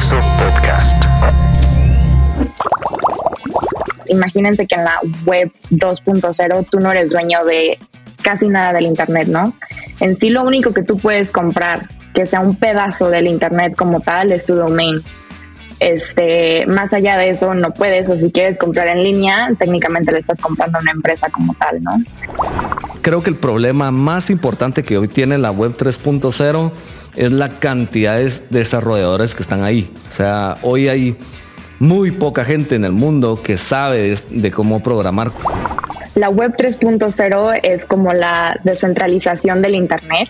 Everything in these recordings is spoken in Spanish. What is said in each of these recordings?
Universo. Imagínense que en la web 2.0 tú no eres dueño de casi nada del Internet, ¿no? En sí lo único que tú puedes comprar, que sea un pedazo del Internet como tal, es tu domain. Este, más allá de eso no puedes o si quieres comprar en línea, técnicamente le estás comprando a una empresa como tal, ¿no? Creo que el problema más importante que hoy tiene la web 3.0 es la cantidad de desarrolladores que están ahí. O sea, hoy hay muy poca gente en el mundo que sabe de, cómo programar. La web 3.0 es como la descentralización del Internet.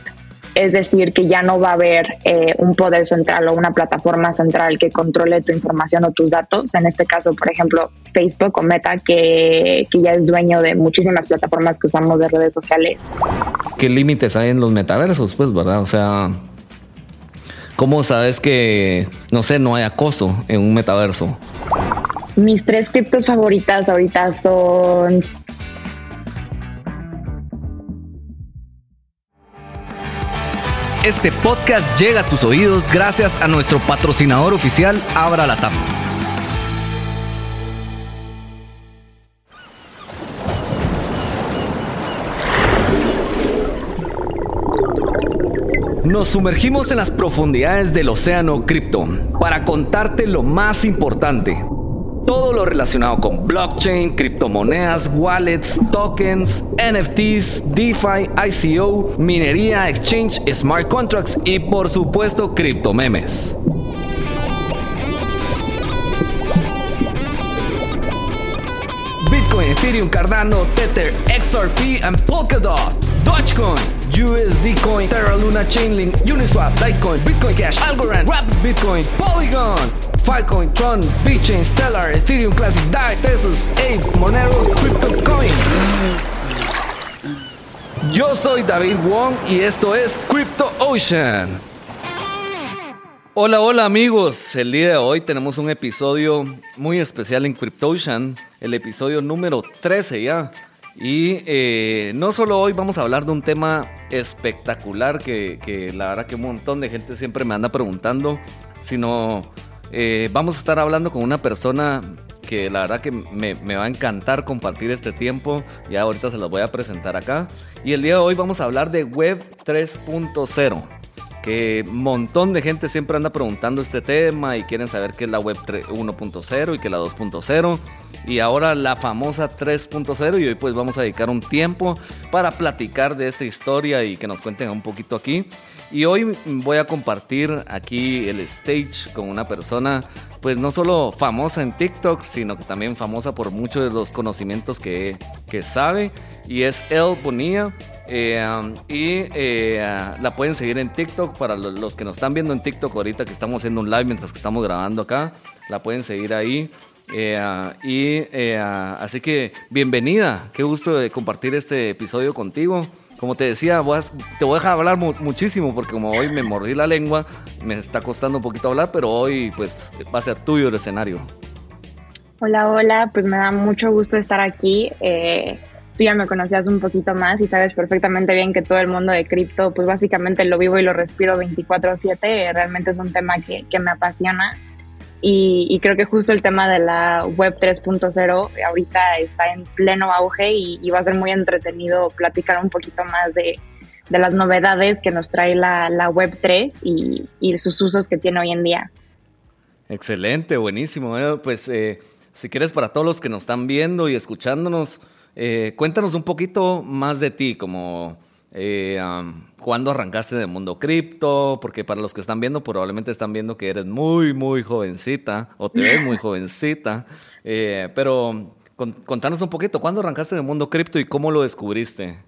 Es decir, que ya no va a haber eh, un poder central o una plataforma central que controle tu información o tus datos. En este caso, por ejemplo, Facebook o Meta, que, que ya es dueño de muchísimas plataformas que usamos de redes sociales. ¿Qué límites hay en los metaversos? Pues, ¿verdad? O sea, ¿Cómo sabes que, no sé, no hay acoso en un metaverso? Mis tres criptos favoritas ahorita son Este podcast llega a tus oídos gracias a nuestro patrocinador oficial Abra la Tapa. Nos sumergimos en las profundidades del océano cripto para contarte lo más importante. Todo lo relacionado con blockchain, criptomonedas, wallets, tokens, NFTs, DeFi, ICO, minería, exchange, smart contracts y por supuesto criptomemes. Bitcoin, Ethereum, Cardano, Tether, XRP and Polkadot. Dogecoin, USD Coin, Terra Luna Chainlink, Uniswap, Litecoin, Bitcoin Cash, Algorand, Rapid Bitcoin, Polygon, Filecoin, Tron, BitChain, Stellar, Ethereum Classic, DAI, Tesos, Ape, Monero, CryptoCoin. Yo soy David Wong y esto es Crypto Ocean. Hola, hola amigos. El día de hoy tenemos un episodio muy especial en Crypto Ocean, el episodio número 13 ya. Y eh, no solo hoy vamos a hablar de un tema espectacular que, la verdad que un montón de gente siempre me anda preguntando, sino eh, vamos a estar hablando con una persona que la verdad que me, me, va a encantar compartir este tiempo. Ya ahorita se los voy a presentar acá. Y el día de hoy vamos a hablar de Web 3.0 que un montón de gente siempre anda preguntando este tema y quieren saber qué es la web 1.0 y qué es la 2.0 y ahora la famosa 3.0 y hoy pues vamos a dedicar un tiempo para platicar de esta historia y que nos cuenten un poquito aquí. Y hoy voy a compartir aquí el stage con una persona pues no solo famosa en TikTok, sino que también famosa por muchos de los conocimientos que, que sabe y es El Bonilla. Eh, y eh, la pueden seguir en TikTok para los que nos están viendo en TikTok ahorita que estamos haciendo un live mientras que estamos grabando acá. La pueden seguir ahí. Eh, y así que bienvenida, qué gusto de compartir este episodio contigo. Como te decía, te voy a dejar hablar muchísimo porque como hoy me mordí la lengua, me está costando un poquito hablar, pero hoy pues va a ser tuyo el escenario. Hola, hola, pues me da mucho gusto estar aquí tú ya me conocías un poquito más y sabes perfectamente bien que todo el mundo de cripto, pues básicamente lo vivo y lo respiro 24/7, realmente es un tema que, que me apasiona y, creo que justo el tema de la web 3.0 ahorita está en pleno auge y, va a ser muy entretenido platicar un poquito más de, de las novedades que nos trae la, la web 3 y, y, sus usos que tiene hoy en día. Excelente, buenísimo. pues eh, si quieres para todos los que nos están viendo y escuchándonos, eh, cuéntanos un poquito más de ti, como eh, cuándo arrancaste del mundo cripto, porque para los que están viendo probablemente están viendo que eres muy, muy jovencita o te ves muy jovencita, eh, pero contanos un poquito, ¿cuándo arrancaste del mundo cripto y cómo lo descubriste?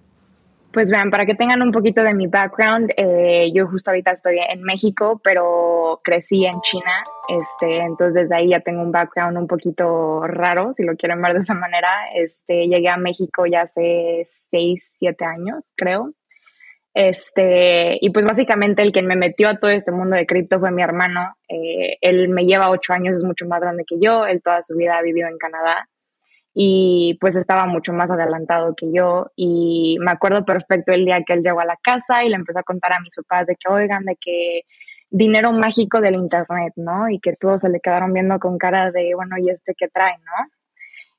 Pues vean, para que tengan un poquito de mi background, eh, yo justo ahorita estoy en México, pero crecí en China, este, entonces desde ahí ya tengo un background un poquito raro, si lo quieren ver de esa manera. Este, llegué a México ya hace seis, siete años, creo. Este, y pues básicamente el que me metió a todo este mundo de cripto fue mi hermano. Eh, él me lleva ocho años, es mucho más grande que yo. Él toda su vida ha vivido en Canadá y pues estaba mucho más adelantado que yo y me acuerdo perfecto el día que él llegó a la casa y le empezó a contar a mis papás de que oigan, de que dinero mágico del Internet, ¿no? Y que todos se le quedaron viendo con cara de, bueno, ¿y este qué trae, no?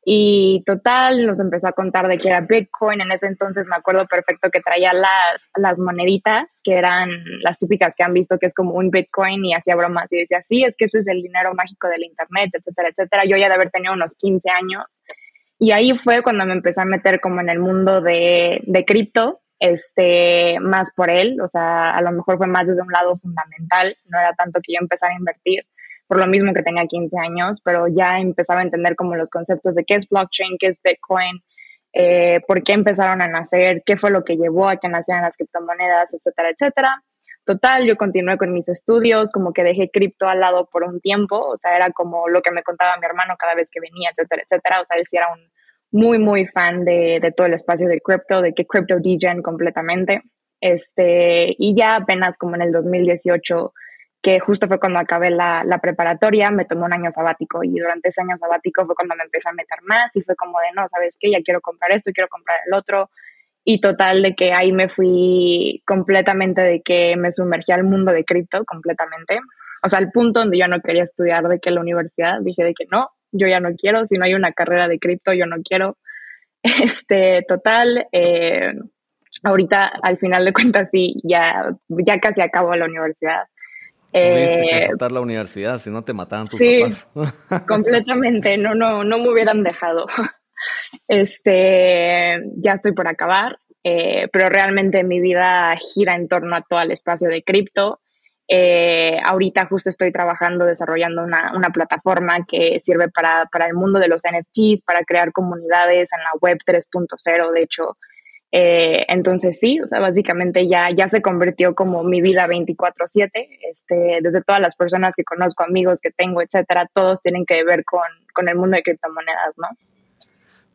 Y total, nos empezó a contar de que era Bitcoin. En ese entonces me acuerdo perfecto que traía las, las moneditas, que eran las típicas que han visto, que es como un Bitcoin, y hacía bromas y decía, sí, es que este es el dinero mágico del Internet, etcétera, etcétera. Yo ya de haber tenido unos 15 años. Y ahí fue cuando me empecé a meter como en el mundo de, de cripto, este, más por él, o sea, a lo mejor fue más desde un lado fundamental, no era tanto que yo empezara a invertir, lo mismo que tenía 15 años, pero ya empezaba a entender como los conceptos de qué es blockchain, qué es Bitcoin, eh, por qué empezaron a nacer, qué fue lo que llevó a que nacieran las criptomonedas, etcétera, etcétera. Total, yo continué con mis estudios, como que dejé cripto al lado por un tiempo, o sea, era como lo que me contaba mi hermano cada vez que venía, etcétera, etcétera, o sea, él sí era un muy, muy fan de, de todo el espacio de cripto, de que cripto degen completamente, este, y ya apenas como en el 2018 que justo fue cuando acabé la, la, preparatoria, me tomé un año sabático y durante ese año sabático fue cuando me empecé a meter más y fue como de, no, ¿sabes qué? Ya quiero comprar esto, quiero comprar el otro. Y total de que ahí me fui completamente de que me sumergí al mundo de cripto completamente. O sea, al punto donde yo no quería estudiar de que la universidad, dije de que no, yo ya no quiero, si no hay una carrera de cripto, yo no quiero. Este, total, eh, ahorita al final de cuentas sí, ya, ya casi acabo la universidad Tuviste que eh, saltar la universidad, si no te mataban tus sí, completamente, no, no, no me hubieran dejado. Este, ya estoy por acabar, eh, pero realmente mi vida gira en torno a todo el espacio de cripto. Eh, ahorita justo estoy trabajando, desarrollando una, una plataforma que sirve para, para, el mundo de los NFTs, para crear comunidades en la web 3.0. De hecho, eh, entonces sí, o sea, básicamente ya, ya se convirtió como mi vida 24/7, este, desde todas las personas que conozco, amigos que tengo, etcétera, todos tienen que ver con, con el mundo de criptomonedas, ¿no?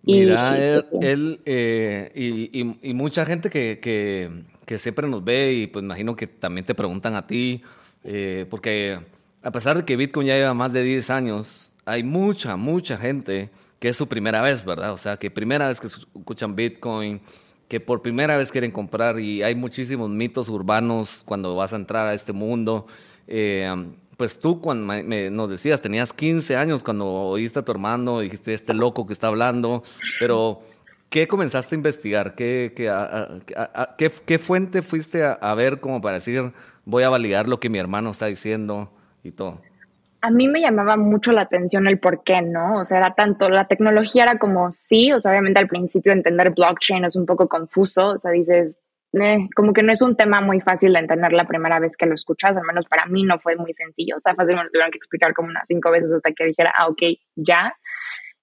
Mira, él, eh, y, y, mucha gente que, que, que, siempre nos ve y pues imagino que también te preguntan a ti, eh, porque a pesar de que Bitcoin ya lleva más de 10 años, hay mucha, mucha gente que es su primera vez, ¿verdad? O sea, que primera vez que escuchan Bitcoin, que por primera vez quieren comprar y hay muchísimos mitos urbanos cuando vas a entrar a este mundo. Eh, pues tú cuando nos decías, tenías 15 años cuando oíste a tu hermano, dijiste, este loco que está hablando, pero ¿qué comenzaste a investigar? ¿Qué, qué, qué, fuente fuiste a ver como para decir, voy a validar lo que mi hermano está diciendo y todo? A mí me llamaba mucho la atención el por qué, ¿no? O sea, era tanto, la tecnología era como sí, o sea, obviamente al principio entender blockchain es un poco confuso, o sea, dices, eh, como que no es un tema muy fácil de entender la primera vez que lo escuchas, al menos para mí no fue muy sencillo, o sea, fácil me lo tuvieron que explicar como unas cinco veces hasta que dijera, ah, ok, ya.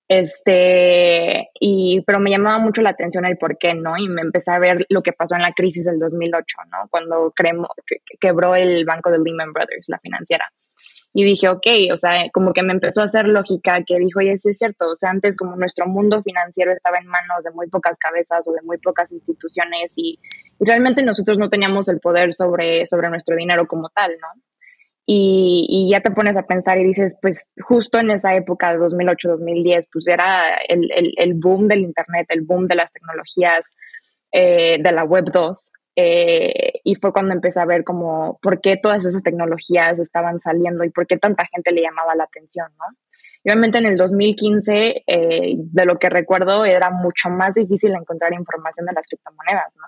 Este, y, pero me llamaba mucho la atención el por qué, ¿no? Y me empecé a ver lo que pasó en la crisis del 2008, ¿no? Cuando quebró el banco de Lehman Brothers, la financiera. Y dije, ok, o sea, como que me empezó a hacer lógica que dijo, oye, sí es cierto, o sea, antes como nuestro mundo financiero estaba en manos de muy pocas cabezas o de muy pocas instituciones y, realmente nosotros no teníamos el poder sobre, sobre nuestro dinero como tal, ¿no? Y, y, ya te pones a pensar y dices, pues justo en esa época de 2008-2010, pues era el, el, el, boom del Internet, el boom de las tecnologías eh, de la Web 2. Eh, y fue cuando empecé a ver como por qué todas esas tecnologías estaban saliendo y por qué tanta gente le llamaba la atención, ¿no? Obviamente en el 2015, eh, de lo que recuerdo, era mucho más difícil encontrar información de las criptomonedas, ¿no?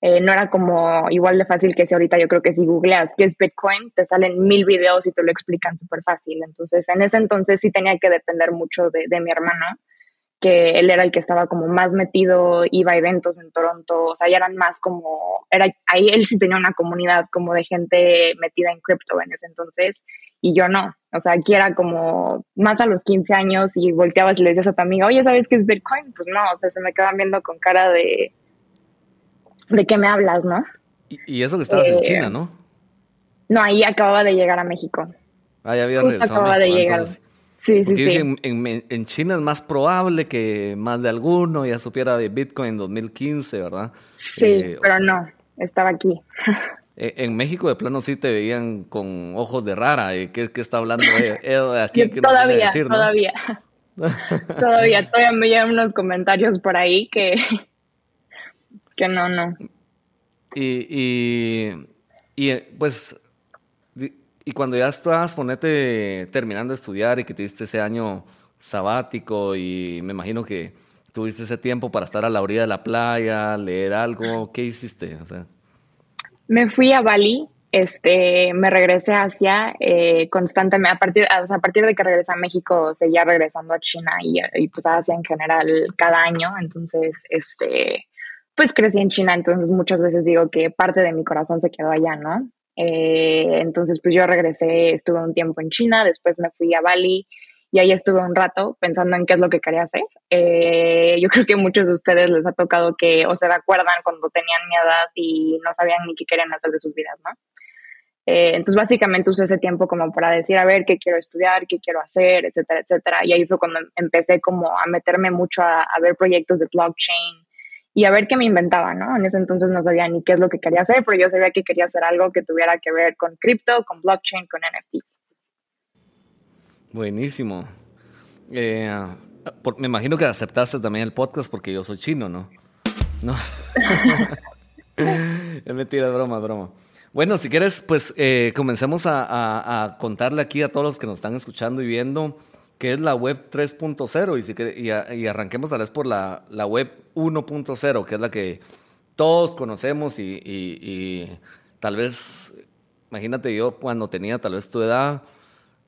Eh, no era como igual de fácil que si ahorita yo creo que si googleas qué es Bitcoin, te salen mil videos y te lo explican súper fácil. Entonces, en ese entonces sí tenía que depender mucho de, de mi hermano que él era el que estaba como más metido, iba a eventos en Toronto, o sea, ya eran más como, era, ahí él sí tenía una comunidad como de gente metida en cripto en ese entonces, y yo no, o sea, aquí era como más a los 15 años y volteabas y le decías a tu amiga, oye, ¿sabes qué es Bitcoin? Pues no, o sea, se me quedaban viendo con cara de, de qué me hablas, ¿no? Y, eso que estabas en China, eh, ¿no? No, ahí acababa de llegar a México. Ah, ya había Justo acababa de llegar. Sí, sí, sí. En, China es más probable que más de alguno ya supiera de Bitcoin en 2015, ¿verdad? Sí, eh, pero no, estaba aquí. E, en México de plano sí te veían con ojos de rara. ¿Qué, qué está hablando aquí? todavía, todavía. todavía, todavía me llegan unos comentarios por ahí que, que no, no. Y, y, y pues y cuando ya estabas, ponete, terminando de estudiar y que tuviste ese año sabático y me imagino que tuviste ese tiempo para estar a la orilla de la playa, leer algo, ¿qué hiciste? Me fui a Bali, este, me regresé a Asia eh, constantemente, a partir, a partir de que regresé a México, seguía regresando a China y, y pues a Asia en general cada año, entonces, este, pues crecí en China, entonces muchas veces digo que parte de mi corazón se quedó allá, ¿no? Eh, entonces, pues yo regresé, estuve un tiempo en China, después me fui a Bali y ahí estuve un rato pensando en qué es lo que quería hacer. Eh, yo creo que muchos de ustedes les ha tocado que o se recuerdan cuando tenían mi edad y no sabían ni qué querían hacer de sus vidas, ¿no? Eh, entonces, básicamente usé ese tiempo como para decir, a ver, qué quiero estudiar, qué quiero hacer, etcétera, etcétera. Y ahí fue cuando empecé como a meterme mucho a, a ver proyectos de blockchain, y a ver qué me inventaba, ¿no? En ese entonces no sabía ni qué es lo que quería hacer, pero yo sabía que quería hacer algo que tuviera que ver con cripto, con blockchain, con NFTs. Buenísimo. Eh, me imagino que aceptaste también el podcast porque yo soy chino, ¿no? No. es mentira, broma, broma. Bueno, si quieres, pues eh, comencemos a, contarle aquí a todos los que nos están escuchando y viendo que es la web 3.0 y, si y, arranquemos tal vez por la, la web 1.0, que es la que todos conocemos y, y, tal vez, imagínate yo cuando tenía tal vez tu edad,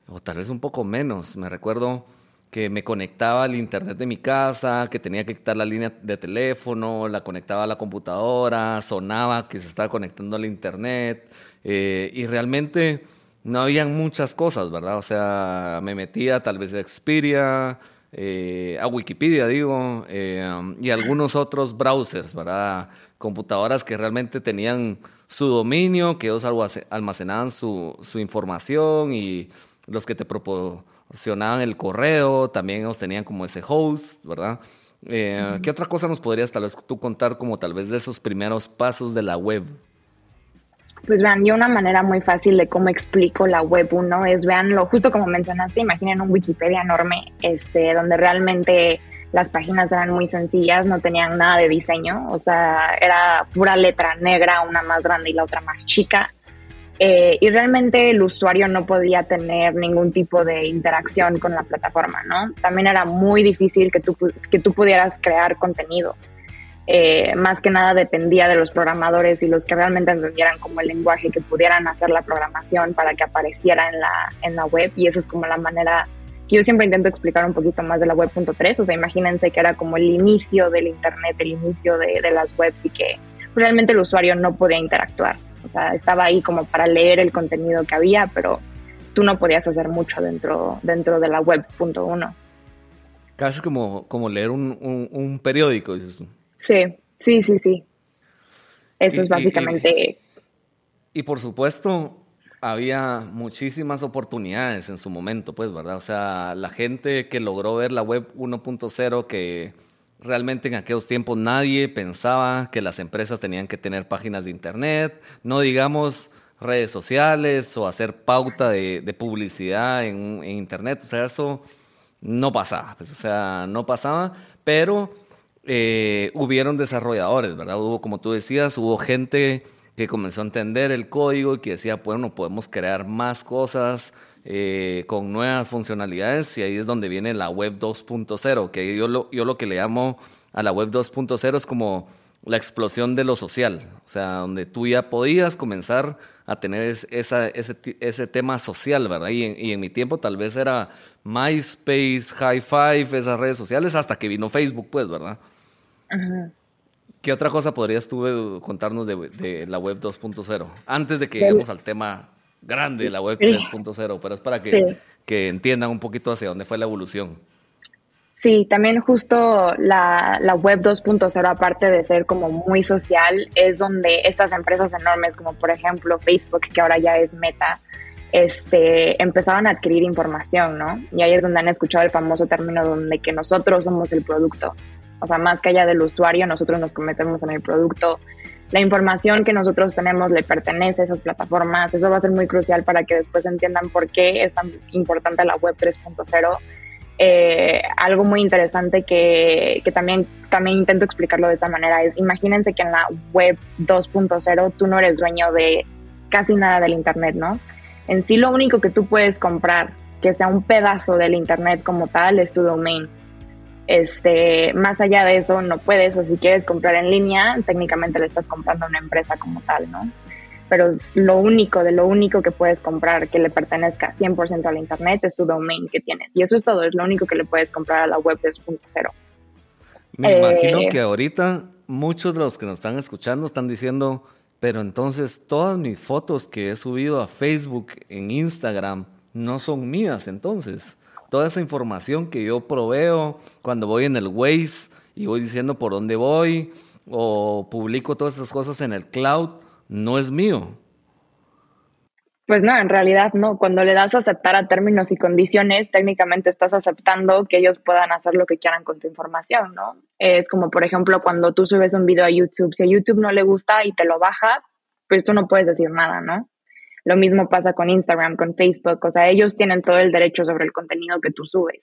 o tal vez un poco menos, me recuerdo que me conectaba al internet de mi casa, que tenía que quitar la línea de teléfono, la conectaba a la computadora, sonaba que se estaba conectando al internet, eh, y realmente no habían muchas cosas, ¿verdad? O sea, me metía tal vez a Xperia, eh, a Wikipedia, digo, eh, y algunos otros browsers, ¿verdad? Computadoras que realmente tenían su dominio, que ellos almacenaban su, su información y los que te proporcionaban el correo, también ellos tenían como ese host, ¿verdad? Eh, ¿Qué otra cosa nos podrías tal vez tú contar como tal vez de esos primeros pasos de la web? Pues vean, yo una manera muy fácil de cómo explico la web 1 es, veanlo, justo como mencionaste, imaginen un Wikipedia enorme, este, donde realmente las páginas eran muy sencillas, no tenían nada de diseño, o sea, era pura letra negra, una más grande y la otra más chica. Eh, y realmente el usuario no podía tener ningún tipo de interacción con la plataforma, ¿no? También era muy difícil que tú, que tú pudieras crear contenido. Eh, más que nada dependía de los programadores y los que realmente entendieran como el lenguaje que pudieran hacer la programación para que apareciera en la, en la web y esa es como la manera que yo siempre intento explicar un poquito más de la web.3, o sea, imagínense que era como el inicio del Internet, el inicio de, de las webs y que realmente el usuario no podía interactuar, o sea, estaba ahí como para leer el contenido que había, pero tú no podías hacer mucho dentro, dentro de la web.1. Casi como, como leer un, un, un periódico, dices tú. Sí, sí, sí, sí. Eso es básicamente... Y, por supuesto, había muchísimas oportunidades en su momento, pues, ¿verdad? O sea, la gente que logró ver la web 1.0, que realmente en aquellos tiempos nadie pensaba que las empresas tenían que tener páginas de internet, no digamos redes sociales o hacer pauta de, publicidad en, en, internet, o sea, eso no pasaba, pues, o sea, no pasaba, pero eh, hubieron desarrolladores, ¿verdad? Hubo, como tú decías, hubo gente que comenzó a entender el código y que decía, bueno, podemos crear más cosas eh, con nuevas funcionalidades y ahí es donde viene la web 2.0, que yo lo, yo lo que le llamo a la web 2.0 es como la explosión de lo social, o sea, donde tú ya podías comenzar a tener ese, ese, tema social, ¿verdad? Y en, y en, mi tiempo tal vez era MySpace, High Five, esas redes sociales, hasta que vino Facebook, pues, ¿verdad? ¿Qué otra cosa podrías tú contarnos de, la web 2.0? Antes de que lleguemos al tema grande de la web 3.0, pero es para que, que, entiendan un poquito hacia dónde fue la evolución. Sí, también justo la, la web 2.0, aparte de ser como muy social, es donde estas empresas enormes, como por ejemplo Facebook, que ahora ya es Meta, este, empezaban a adquirir información, ¿no? Y ahí es donde han escuchado el famoso término donde que nosotros somos el producto. O sea, más que allá del usuario, nosotros nos cometemos en el producto. La información que nosotros tenemos le pertenece a esas plataformas. Eso va a ser muy crucial para que después entiendan por qué es tan importante la web 3.0. Eh, algo muy interesante que, que, también, también intento explicarlo de esa manera es, imagínense que en la web 2.0 tú no eres dueño de casi nada del Internet, ¿no? En sí lo único que tú puedes comprar, que sea un pedazo del Internet como tal, es tu domain. Este, más allá de eso no puedes, o si quieres comprar en línea, técnicamente le estás comprando a una empresa como tal, ¿no? Pero es lo único, de lo único que puedes comprar que le pertenezca 100% al Internet es tu domain que tienes. Y eso es todo, es lo único que le puedes comprar a la web 3.0. Me imagino eh, que ahorita muchos de los que nos están escuchando están diciendo, pero entonces todas mis fotos que he subido a Facebook, en Instagram, no son mías entonces. Toda esa información que yo proveo cuando voy en el Waze y voy diciendo por dónde voy o publico todas esas cosas en el cloud, no es mío. Pues no, en realidad no. Cuando le das a aceptar a términos y condiciones, técnicamente estás aceptando que ellos puedan hacer lo que quieran con tu información, ¿no? Es como, por ejemplo, cuando tú subes un video a YouTube, si a YouTube no le gusta y te lo baja, pues tú no puedes decir nada, ¿no? Lo mismo pasa con Instagram, con Facebook, o sea, ellos tienen todo el derecho sobre el contenido que tú subes.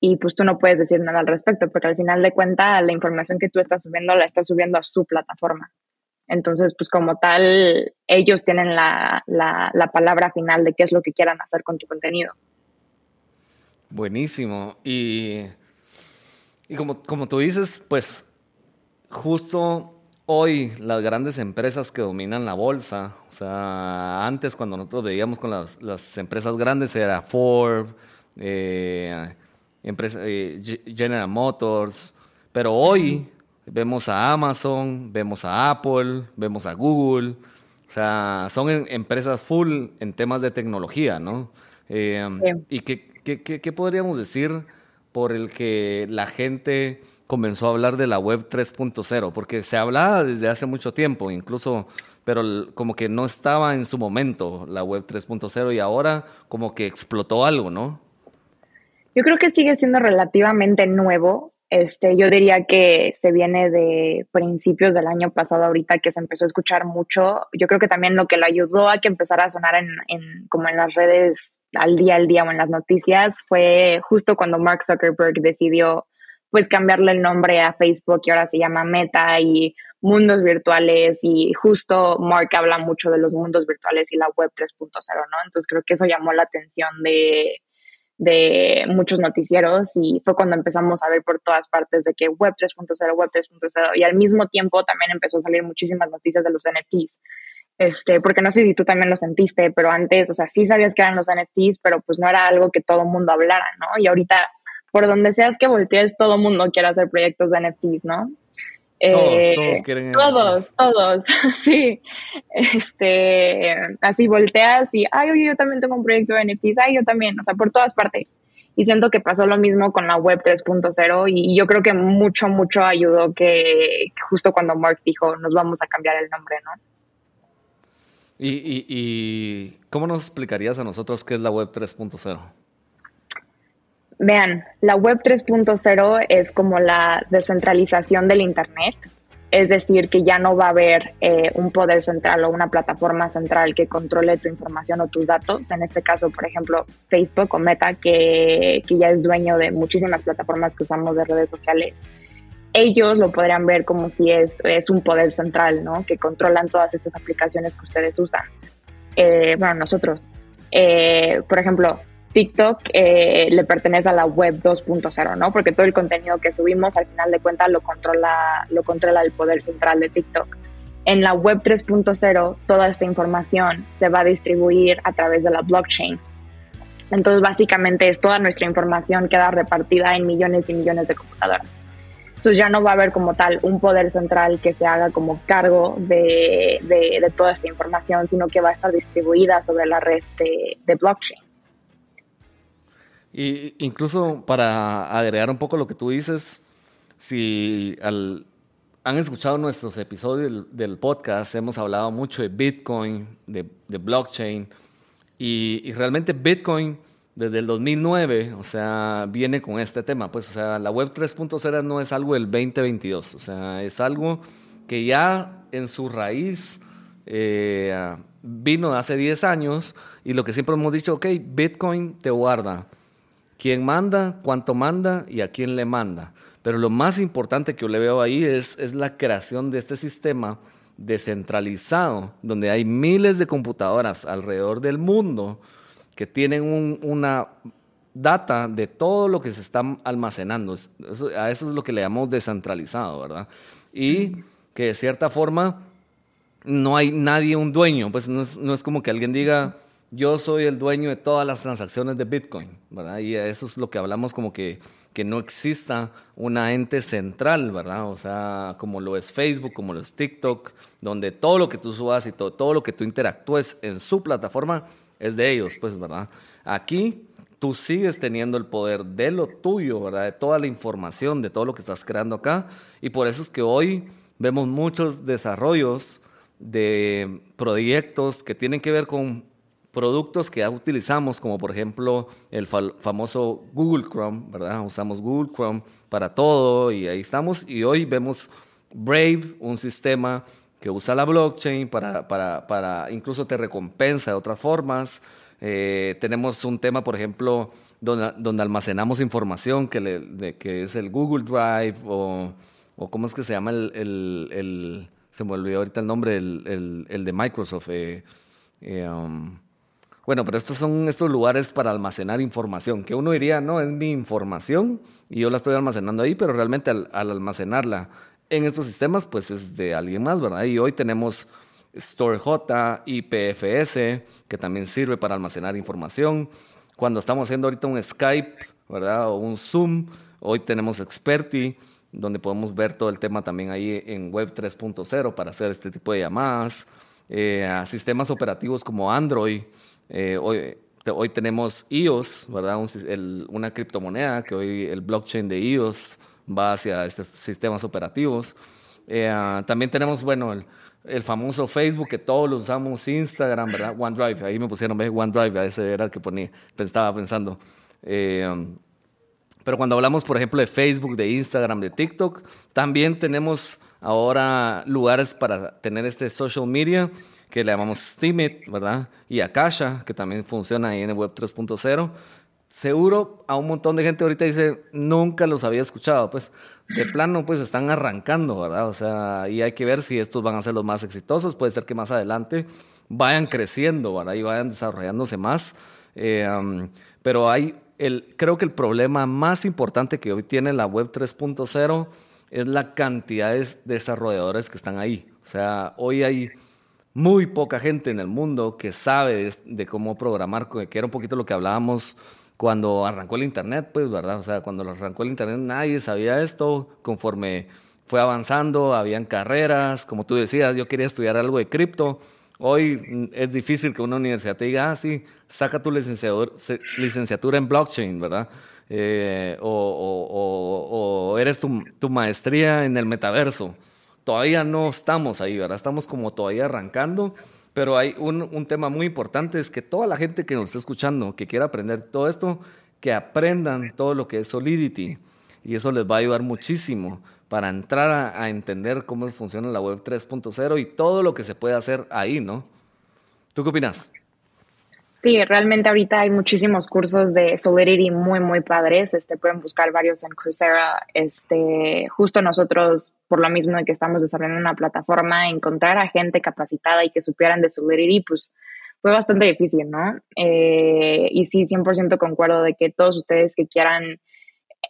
Y pues tú no puedes decir nada al respecto, porque al final de cuentas la información que tú estás subiendo la estás subiendo a su plataforma. Entonces, pues como tal, ellos tienen la, palabra final de qué es lo que quieran hacer con tu contenido. Buenísimo. Y, y como, como tú dices, pues justo hoy las grandes empresas que dominan la bolsa, o sea, antes cuando nosotros veíamos con las, empresas grandes era Ford, eh, eh, General Motors, pero hoy Vemos a Amazon, vemos a Apple, vemos a Google. O sea, son empresas full en temas de tecnología, ¿no? Eh, ¿Y qué, podríamos decir por el que la gente comenzó a hablar de la web 3.0? Porque se hablaba desde hace mucho tiempo, incluso, pero como que no estaba en su momento la web 3.0 y ahora como que explotó algo, ¿no? Yo creo que sigue siendo relativamente nuevo este, yo diría que se viene de principios del año pasado ahorita que se empezó a escuchar mucho. Yo creo que también lo que le ayudó a que empezara a sonar en, como en las redes al día al día o en las noticias fue justo cuando Mark Zuckerberg decidió pues cambiarle el nombre a Facebook y ahora se llama Meta y mundos virtuales y justo Mark habla mucho de los mundos virtuales y la web 3.0, ¿no? Entonces creo que eso llamó la atención de, de muchos noticieros y fue cuando empezamos a ver por todas partes de que Web 3.0, Web 3.0 y al mismo tiempo también empezó a salir muchísimas noticias de los NFTs. Este, porque no sé si tú también lo sentiste, pero antes, o sea, sí sabías que eran los NFTs, pero pues no era algo que todo el mundo hablara, ¿no? Y ahorita, por donde seas que voltees, todo mundo quiere hacer proyectos de NFTs, ¿no? Todos, eh, todos quieren. Todos, todos, sí. Este, así volteas y, ay, oye, yo también tengo un proyecto de NFTs, ay, yo también, o sea, por todas partes. Y siento que pasó lo mismo con la web 3.0 y yo creo que mucho, mucho ayudó que justo cuando Mark dijo, nos vamos a cambiar el nombre, ¿no? ¿Y, y, y cómo nos explicarías a nosotros qué es la web 3.0? Vean, la web 3.0 es como la descentralización del Internet, es decir, que ya no va a haber eh, un poder central o una plataforma central que controle tu información o tus datos. En este caso, por ejemplo, Facebook o Meta, que, que ya es dueño de muchísimas plataformas que usamos de redes sociales. Ellos lo podrían ver como si es, es un poder central, ¿no? Que controlan todas estas aplicaciones que ustedes usan. Eh, bueno, nosotros. Eh, por ejemplo, TikTok eh, le pertenece a la web 2.0, ¿no? Porque todo el contenido que subimos al final de cuentas lo controla, lo controla el poder central de TikTok. En la web 3.0 toda esta información se va a distribuir a través de la blockchain. Entonces básicamente es toda nuestra información queda repartida en millones y millones de computadoras. Entonces ya no va a haber como tal un poder central que se haga como cargo de, toda esta información, sino que va a estar distribuida sobre la red de blockchain. Y incluso para agregar un poco lo que tú dices, si han escuchado nuestros episodios del, podcast, hemos hablado mucho de Bitcoin, de, blockchain, y, realmente Bitcoin desde el 2009, o sea, viene con este tema, pues, o sea, la web 3.0 no es algo del 2022, o sea, es algo que ya en su raíz eh, vino hace 10 años y lo que siempre hemos dicho, ok, Bitcoin te guarda quién manda, cuánto manda y a quién le manda. Pero lo más importante que yo le veo ahí es, es la creación de este sistema descentralizado, donde hay miles de computadoras alrededor del mundo que tienen una data de todo lo que se está almacenando. a eso es lo que le llamamos descentralizado, ¿verdad? Y que de cierta forma no hay nadie un dueño, pues no es, no es como que alguien diga, yo soy el dueño de todas las transacciones de Bitcoin, ¿verdad? Y eso es lo que hablamos como que que no exista una ente central, ¿verdad? O sea, como lo es Facebook, como lo es TikTok, donde todo lo que tú subas y todo, todo lo que tú interactúes en su plataforma es de ellos, pues, ¿verdad? Aquí tú sigues teniendo el poder de lo tuyo, ¿verdad? De toda la información, de todo lo que estás creando acá. Y por eso es que hoy vemos muchos desarrollos de proyectos que tienen que ver con productos que ya utilizamos, como por ejemplo el famoso Google Chrome, ¿verdad? Usamos Google Chrome para todo y ahí estamos. Y hoy vemos Brave, un sistema que usa la blockchain para, para, para incluso te recompensa de otras formas. Eh, tenemos un tema, por ejemplo, donde, donde almacenamos información que, le, que es el Google Drive o, o cómo es que se llama el, el, el se me olvidó ahorita el nombre, el, el de Microsoft. Eh, eh, um, bueno, pero estos son estos lugares para almacenar información, que uno diría, no, es mi información y yo la estoy almacenando ahí, pero realmente al, almacenarla en estos sistemas, pues es de alguien más, ¿verdad? Y hoy tenemos StoreJ, IPFS, que también sirve para almacenar información. Cuando estamos haciendo ahorita un Skype, ¿verdad? O un Zoom, hoy tenemos Experti, donde podemos ver todo el tema también ahí en Web 3.0 para hacer este tipo de llamadas. Eh, sistemas operativos como Android, eh, hoy, hoy tenemos EOS, ¿verdad? una criptomoneda que hoy el blockchain de EOS va hacia estos sistemas operativos. Eh, ah, también tenemos, bueno, el, famoso Facebook que todos lo usamos, Instagram, ¿verdad? OneDrive, ahí me pusieron, ¿ves? OneDrive, ese era el que ponía, estaba pensando. Eh, pero cuando hablamos, por ejemplo, de Facebook, de Instagram, de TikTok, también tenemos ahora lugares para tener este social media que le llamamos Steemit, ¿verdad? Y Akasha, que también funciona ahí en el Web 3.0. Seguro a un montón de gente ahorita dice, nunca los había escuchado, pues de plano pues están arrancando, ¿verdad? O sea, y hay que ver si estos van a ser los más exitosos, puede ser que más adelante vayan creciendo, ¿verdad? Y vayan desarrollándose más. Eh, pero hay, el, creo que el problema más importante que hoy tiene la Web 3.0 es la cantidad de desarrolladores que están ahí. O sea, hoy hay muy poca gente en el mundo que sabe de, cómo programar, que era un poquito lo que hablábamos cuando arrancó el Internet, pues, ¿verdad? O sea, cuando arrancó el Internet nadie sabía esto, conforme fue avanzando, habían carreras, como tú decías, yo quería estudiar algo de cripto. Hoy es difícil que una universidad te diga, ah, sí, saca tu licenciatura en blockchain, ¿verdad? Eh, o, eres tu, tu maestría en el metaverso todavía no estamos ahí, ¿verdad? Estamos como todavía arrancando, pero hay un, tema muy importante, es que toda la gente que nos está escuchando, que quiera aprender todo esto, que aprendan todo lo que es Solidity. Y eso les va a ayudar muchísimo para entrar a, a entender cómo funciona la web 3.0 y todo lo que se puede hacer ahí, ¿no? ¿Tú qué opinas? Sí, realmente ahorita hay muchísimos cursos de Solidity muy, muy padres. Este, pueden buscar varios en Coursera. Este, justo nosotros, por lo mismo de que estamos desarrollando una plataforma, encontrar a gente capacitada y que supieran de Solidity, pues fue bastante difícil, ¿no? Eh, y sí, 100% concuerdo de que todos ustedes que quieran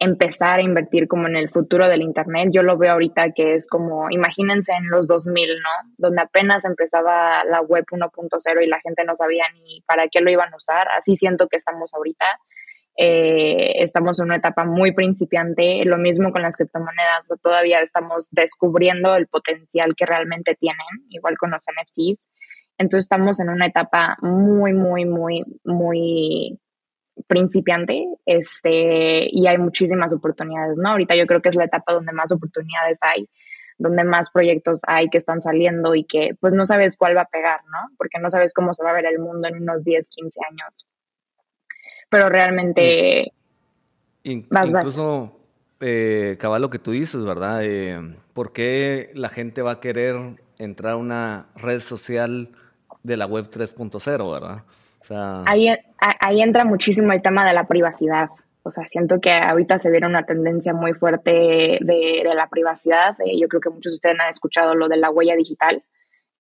empezar a invertir como en el futuro del Internet. Yo lo veo ahorita que es como, imagínense en los 2000, ¿no? Donde apenas empezaba la web 1.0 y la gente no sabía ni para qué lo iban a usar. Así siento que estamos ahorita. Eh, estamos en una etapa muy principiante, lo mismo con las criptomonedas, todavía estamos descubriendo el potencial que realmente tienen, igual con los NFTs. Entonces estamos en una etapa muy, muy, muy, muy principiante este, y hay muchísimas oportunidades, ¿no? Ahorita yo creo que es la etapa donde más oportunidades hay, donde más proyectos hay que están saliendo y que pues no sabes cuál va a pegar, ¿no? Porque no sabes cómo se va a ver el mundo en unos 10, 15 años. Pero realmente... incluso, eh, cabal, lo que tú dices, ¿verdad? Eh, ¿Por qué la gente va a querer entrar a una red social de la web 3.0, ¿verdad? Ahí, entra muchísimo el tema de la privacidad. O sea, siento que ahorita se viene una tendencia muy fuerte de, la privacidad. Eh, yo creo que muchos de ustedes han escuchado lo de la huella digital.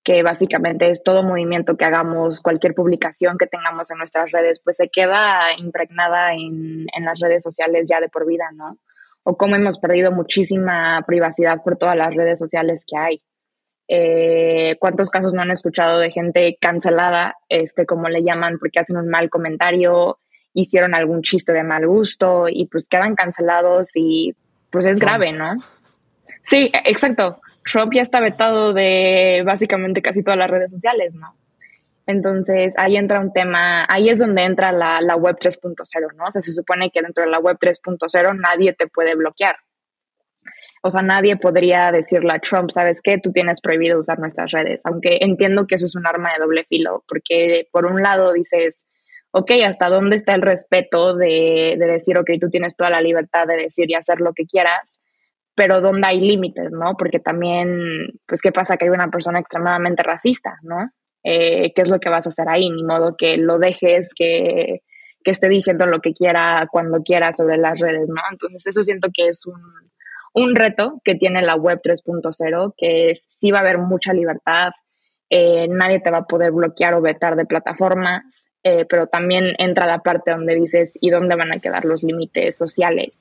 que básicamente es todo movimiento que hagamos, cualquier publicación que tengamos en nuestras redes, pues se queda impregnada en las redes sociales ya de por vida, ¿no? O cómo hemos perdido muchísima privacidad por todas las redes sociales que hay. Eh, ¿Cuántos casos no han escuchado de gente cancelada, este, como le llaman, porque hacen un mal comentario, hicieron algún chiste de mal gusto y pues quedan cancelados y pues es grave, ¿no? Sí, exacto. Trump ya está vetado de básicamente casi todas las redes sociales, ¿no? Entonces ahí entra un tema, ahí es donde entra la, la web 3.0, ¿no? O sea, se supone que dentro de la web 3.0 nadie te puede bloquear. O sea, nadie podría decirle a Trump, ¿sabes qué? Tú tienes prohibido usar nuestras redes, aunque entiendo que eso es un arma de doble filo, porque por un lado dices, ok, ¿hasta dónde está el respeto de, de decir, ok, tú tienes toda la libertad de decir y hacer lo que quieras? pero dónde hay límites, ¿no? Porque también, pues, ¿qué pasa? Que hay una persona extremadamente racista, ¿no? Eh, ¿Qué es lo que vas a hacer ahí? Ni modo que lo dejes, que, que esté diciendo lo que quiera cuando quiera sobre las redes, ¿no? Entonces, eso siento que es un, un reto que tiene la web 3.0, que es, sí va a haber mucha libertad, eh, nadie te va a poder bloquear o vetar de plataformas, eh, pero también entra la parte donde dices, ¿y dónde van a quedar los límites sociales?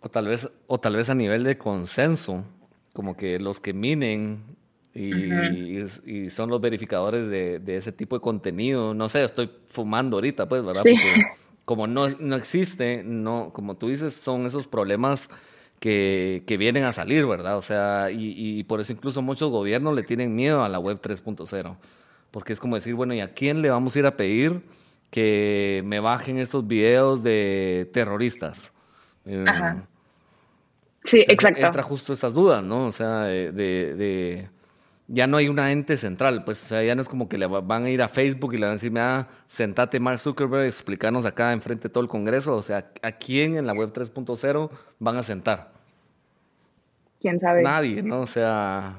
O tal vez, o tal vez a nivel de consenso, como que los que minen y, son los verificadores de, ese tipo de contenido, no sé, estoy fumando ahorita, pues, ¿verdad? Porque como no, no existe, no, como tú dices, son esos problemas que, que vienen a salir, ¿verdad? O sea, y, y por eso incluso muchos gobiernos le tienen miedo a la web 3.0, porque es como decir, bueno, ¿y a quién le vamos a ir a pedir que me bajen estos videos de terroristas? Ajá. Em, Sí, exacto. Entra justo esas dudas, ¿no? O sea, de, ya no hay una ente central, pues, o sea, ya no es como que le van a ir a Facebook y le van a decir, ah, sentate Mark Zuckerberg, explícanos acá enfrente de todo el Congreso, o sea, ¿a quién en la web 3.0 van a sentar? ¿Quién sabe? Nadie, ¿no? O sea...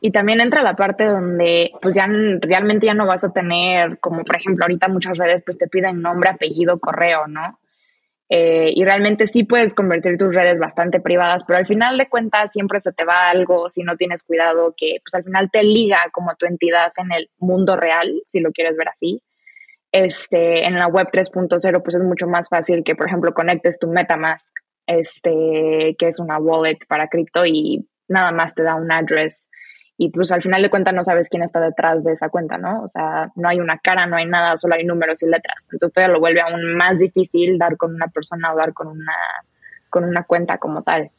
Y también entra la parte donde, pues ya realmente ya no vas a tener, como por ejemplo ahorita muchas redes, pues te piden nombre, apellido, correo, ¿no? Eh, y realmente sí puedes convertir tus redes bastante privadas, pero al final de cuentas siempre se te va algo si no tienes cuidado que pues al final te liga como tu entidad en el mundo real, si lo quieres ver así. Este, en la web 3.0 pues es mucho más fácil que por ejemplo conectes tu MetaMask, este, que es una wallet para cripto y nada más te da un address y pues al final de cuentas no sabes quién está detrás de esa cuenta, ¿no? O sea, no hay una cara, no hay nada, solo hay números y letras. Entonces todavía lo vuelve aún más difícil dar con una persona o dar con una, con una cuenta como tal.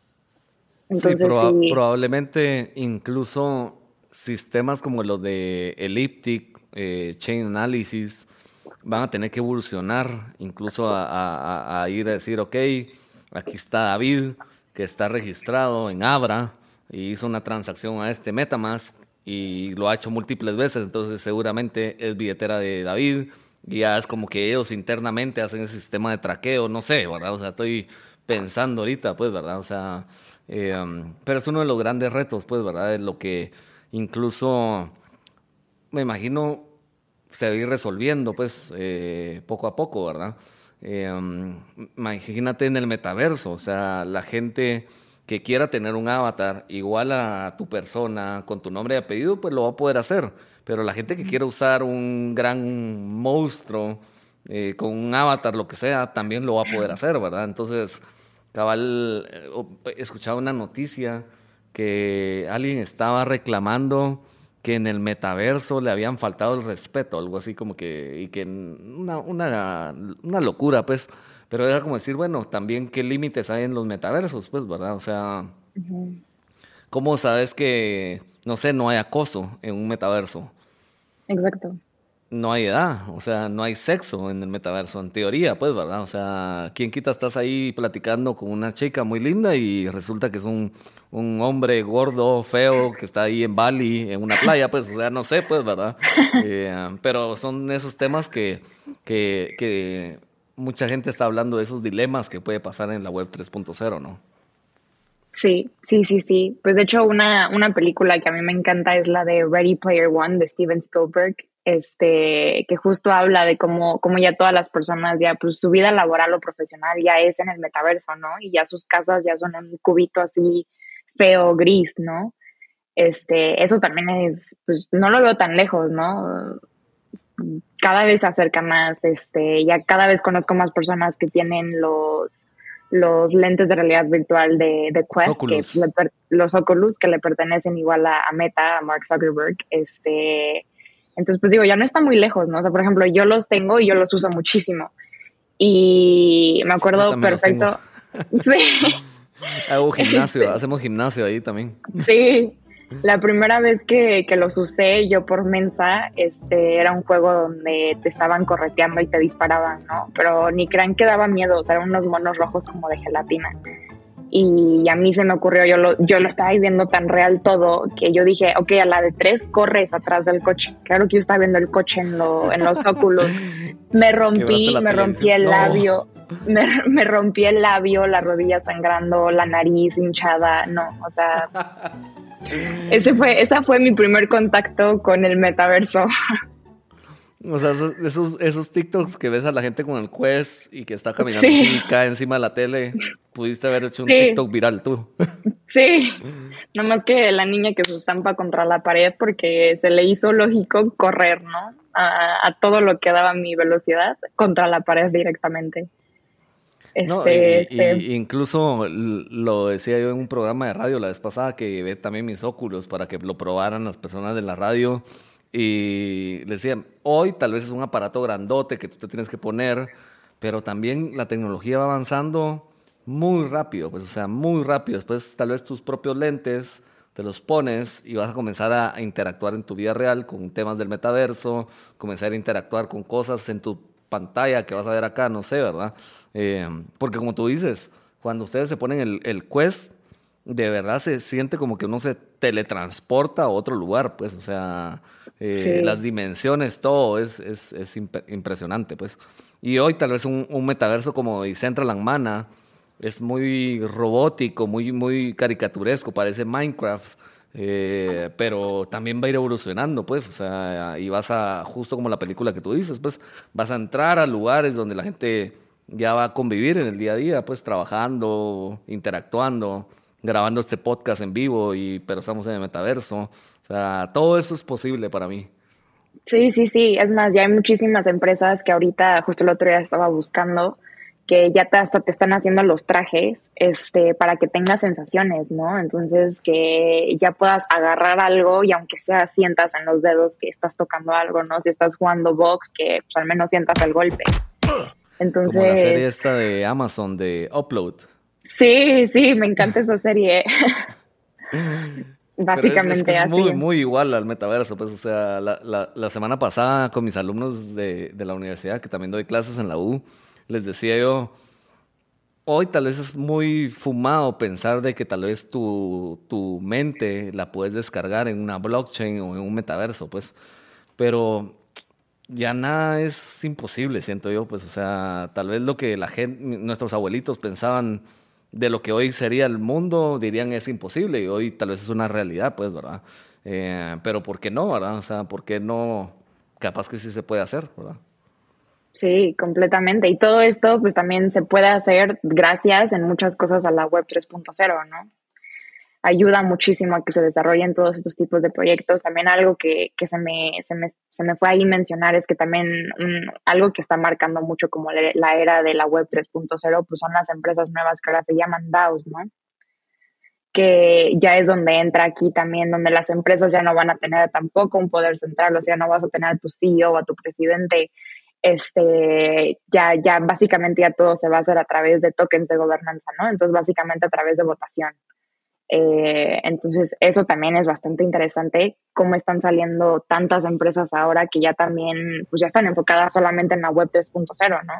Entonces, sí, probablemente incluso sistemas como los de Elliptic, eh, Chain Analysis, van a tener que evolucionar incluso a, a ir a decir, ok, aquí está David, que está registrado en Abra, y hizo una transacción a este Metamask y lo ha hecho múltiples veces, entonces seguramente es billetera de David y ya es como que ellos internamente hacen ese sistema de traqueo, no sé, ¿verdad? O sea, estoy pensando ahorita, pues, ¿verdad? O sea, eh, um, pero es uno de los grandes retos, pues, ¿verdad? Es lo que incluso, me imagino, se va a ir resolviendo, pues, eh, poco a poco, ¿verdad? Eh, um, imagínate en el metaverso, o sea, la gente que quiera tener un avatar igual a tu persona con tu nombre y apellido, pues lo va a poder hacer. Pero la gente que quiera usar un gran monstruo eh, con un avatar, lo que sea, también lo va a poder hacer, ¿verdad? Entonces, cabal, eh, escuchaba una noticia que alguien estaba reclamando que en el metaverso le habían faltado el respeto, algo así como que, y que una, una, una locura, pues pero era como decir, bueno, también qué límites hay en los metaversos, pues, ¿verdad? O sea, ¿cómo sabes que, no sé, no hay acoso en un metaverso? Exacto. No hay edad, o sea, no hay sexo en el metaverso, en teoría, pues, ¿verdad? O sea, ¿quién quita estás ahí platicando con una chica muy linda y resulta que es un, un hombre gordo, feo, que está ahí en Bali, en una playa, pues, o sea, no sé, pues, ¿verdad? Eh, pero son esos temas que, que, que mucha gente está hablando de esos dilemas que puede pasar en la web 3.0, ¿no? Sí, sí, sí, sí. Pues de hecho una, una película que a mí me encanta es la de Ready Player One de Steven Spielberg, este, que justo habla de cómo, cómo ya todas las personas, ya pues su vida laboral o profesional ya es en el metaverso, ¿no? Y ya sus casas ya son un cubito así feo, gris, ¿no? Este, eso también es, pues no lo veo tan lejos, ¿no? Cada vez se acerca más, este, ya cada vez conozco más personas que tienen los, los lentes de realidad virtual de, de Quest, que los Oculus que le pertenecen igual a, Meta, a Mark Zuckerberg, este, entonces pues digo, ya no está muy lejos, ¿no? O sea, por ejemplo, yo los tengo y yo los uso muchísimo. Y me acuerdo perfecto. sí. Hago gimnasio, este, hacemos gimnasio ahí también. Sí, la primera vez que, que, los usé yo por mensa, este, era un juego donde te estaban correteando y te disparaban, ¿no? Pero ni crean que daba miedo, o sea, eran unos monos rojos como de gelatina. Y a mí se me ocurrió, yo lo, yo lo estaba viendo tan real todo, que yo dije, ok, a la de tres corres atrás del coche. Claro que yo estaba viendo el coche en, lo, en los óculos. Me rompí, me rompí el labio, me, me rompí el labio, la rodilla sangrando, la nariz hinchada, no, o sea... Ese fue, esa fue mi primer contacto con el metaverso. O sea, esos, esos, TikToks que ves a la gente con el Quest y que está caminando y cae encima de la tele, pudiste haber hecho un TikTok viral tú. Sí, más que la niña que se estampa contra la pared porque se le hizo lógico correr, ¿no? A, a todo lo que daba mi velocidad contra la pared directamente. Este, este incluso lo decía yo en un programa de radio la vez pasada que ve también mis óculos para que lo probaran las personas de la radio y les decía, hoy tal vez es un aparato grandote que tú te tienes que poner, pero también la tecnología va avanzando muy rápido, pues o sea, muy rápido. Después tal vez tus propios lentes te los pones y vas a comenzar a interactuar en tu vida real con temas del metaverso, comenzar a interactuar con cosas en tu pantalla que vas a ver acá, no sé, ¿verdad? Eh, porque como tú dices, cuando ustedes se ponen el, el Quest, de verdad se siente como que uno se teletransporta a otro lugar, pues, o sea, eh, las dimensiones, todo es, es, es, impresionante, pues. Y hoy tal vez un, un metaverso como Decentraland Mana es muy robótico, muy, muy caricaturesco, parece Minecraft, eh, pero también va a ir evolucionando, pues, o sea, y vas a, justo como la película que tú dices, pues, vas a entrar a lugares donde la gente ya va a convivir en el día a día, pues, trabajando, interactuando, grabando este podcast en vivo, y, pero estamos en el metaverso, o sea, todo eso es posible para mí. Sí, sí, sí, es más, ya hay muchísimas empresas que ahorita, justo el otro día estaba buscando, que ya hasta te están haciendo los trajes este, para que tengas sensaciones, ¿no? Entonces, que ya puedas agarrar algo y aunque sea sientas en los dedos que estás tocando algo, ¿no? Si estás jugando box, que pues, al menos sientas el golpe. Entonces, Como la serie esta de Amazon de Upload. Sí, sí, me encanta esa serie. Básicamente es, Muy, muy igual al metaverso, pues, o sea, la, la, semana pasada con mis alumnos de, de la universidad, que también doy clases en la U, les decía yo, hoy tal vez es muy fumado pensar de que tal vez tu, tu mente la puedes descargar en una blockchain o en un metaverso, pues, pero ya nada es imposible, siento yo, pues, o sea, tal vez lo que la gente, nuestros abuelitos pensaban de lo que hoy sería el mundo, dirían es imposible y hoy tal vez es una realidad, pues, ¿verdad? Eh, pero ¿por qué no, verdad? O sea, ¿por qué no? Capaz que sí se puede hacer, ¿verdad? Sí, completamente. Y todo esto pues también se puede hacer gracias en muchas cosas a la web 3.0, ¿no? Ayuda muchísimo a que se desarrollen todos estos tipos de proyectos. También algo que, que se, me, se, me, se, me, fue ahí mencionar es que también algo que está marcando mucho como la, era de la web 3.0 pues son las empresas nuevas que ahora se llaman DAOs, ¿no? que ya es donde entra aquí también, donde las empresas ya no van a tener tampoco un poder central, o sea, no vas a tener a tu CEO o a tu presidente este, ya, ya básicamente ya todo se va a hacer a través de tokens de gobernanza, ¿no? Entonces, básicamente a través de votación. Eh, entonces, eso también es bastante interesante, cómo están saliendo tantas empresas ahora que ya también, pues ya están enfocadas solamente en la web 3.0, ¿no?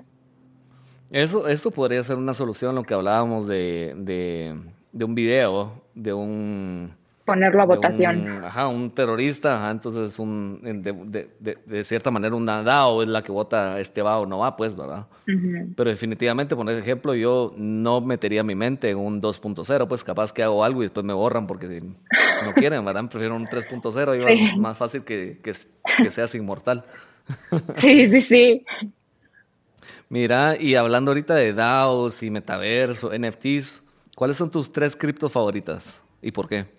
Eso, eso podría ser una solución, lo que hablábamos de, de, de un video, de un ponerlo a votación. ajá, un terrorista, ajá, entonces un, de, de, de, cierta manera un DAO es la que vota este va o no va, pues, ¿verdad? Pero definitivamente, por ejemplo, yo no metería mi mente en un 2.0, pues capaz que hago algo y después me borran porque no quieren, ¿verdad? Prefiero un 3.0 y sí. más fácil que, que, que seas inmortal. Sí, sí, sí. Mira, y hablando ahorita de DAOs y metaverso, NFTs, ¿cuáles son tus tres criptos favoritas y por qué?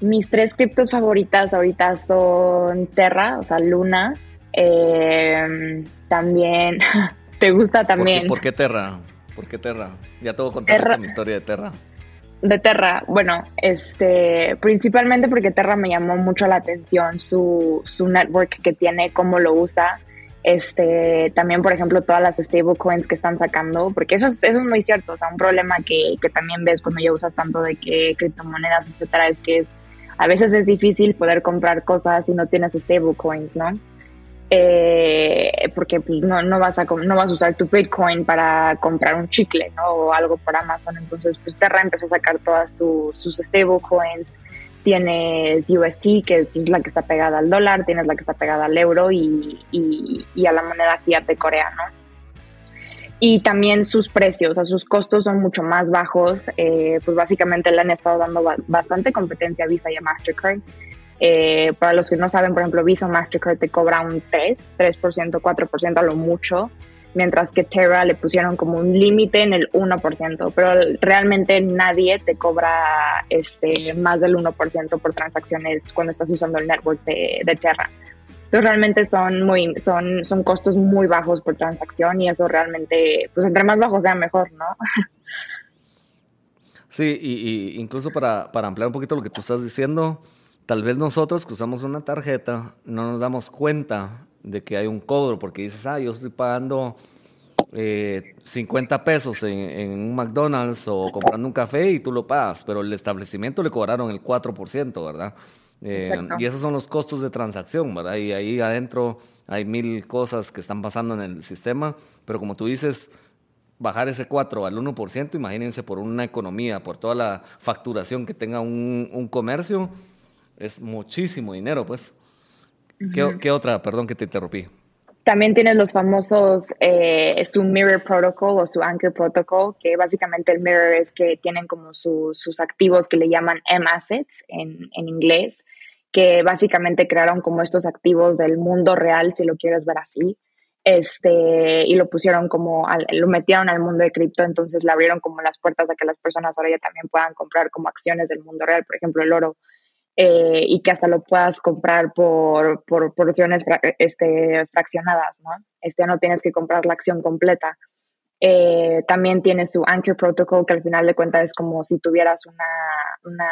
Mis tres criptos favoritas ahorita son Terra, o sea, Luna. Em, también, ¿te gusta también? ¿Por qué, Terra? ¿Por qué Terra? Ya te voy a contar mi historia de Terra. De Terra, bueno, este, principalmente porque Terra me llamó mucho la atención su, su network que tiene, cómo lo usa. Este, también, por ejemplo, todas las stablecoins que están sacando, porque eso es, eso es muy cierto. O sea, un problema que, que también ves cuando ya usas tanto de que criptomonedas, etcétera, es que es, a veces es difícil poder comprar cosas si no tienes stablecoins, ¿no? Eh, porque pues, no, no, vas a, no vas a usar tu Bitcoin para comprar un chicle, ¿no? O algo por Amazon. Entonces, pues Terra empezó a sacar todas sus stablecoins. Tienes UST, que es la que está pegada al dólar, tienes la que está pegada al euro y, y, a la moneda fiat de Corea, ¿no? Y también sus precios, o sea, sus costos son mucho más bajos. Eh, pues básicamente le han estado dando bastante competencia a Visa y a Mastercard. Eh, para los que no saben, por ejemplo, Visa Mastercard te cobra un 3, 3%, 4% a lo mucho, mientras que Terra le pusieron como un límite en el 1%, pero realmente nadie te cobra este, más del 1% por transacciones cuando estás usando el network de, de Terra. Entonces realmente son muy son son costos muy bajos por transacción y eso realmente pues entre más bajos sea mejor, ¿no? Sí, y, incluso para, para ampliar un poquito lo que tú estás diciendo, Tal vez nosotros que usamos una tarjeta no nos damos cuenta de que hay un cobro, porque dices, ah, yo estoy pagando 50 eh, pesos en, un McDonald's o comprando un café y tú lo pagas, pero el establecimiento le cobraron el 4%, ¿verdad? Eh, y esos son los costos de transacción, ¿verdad? Y ahí adentro hay mil cosas que están pasando en el sistema, pero como tú dices, bajar ese 4 al 1%, imagínense por una economía, por toda la facturación que tenga un, un comercio, es muchísimo dinero, pues. ¿Qué, otra? Perdón que te interrumpí. También tienes los famosos, eh, su Mirror Protocol o su Anchor Protocol, que básicamente el Mirror es que tienen como sus activos que le llaman M-Assets en, en inglés, que básicamente crearon como estos activos del mundo real, si lo quieres ver así, este, y lo pusieron como, lo metieron al mundo de cripto, entonces le abrieron como las puertas a que las personas ahora ya también puedan comprar como acciones del mundo real, por ejemplo, el oro eh, y que hasta lo puedas comprar por, por porciones este, fraccionadas, ¿no? Este, no tienes que comprar la acción completa. Eh, también tienes tu Anchor Protocol, que al final de cuentas es como si tuvieras una, una,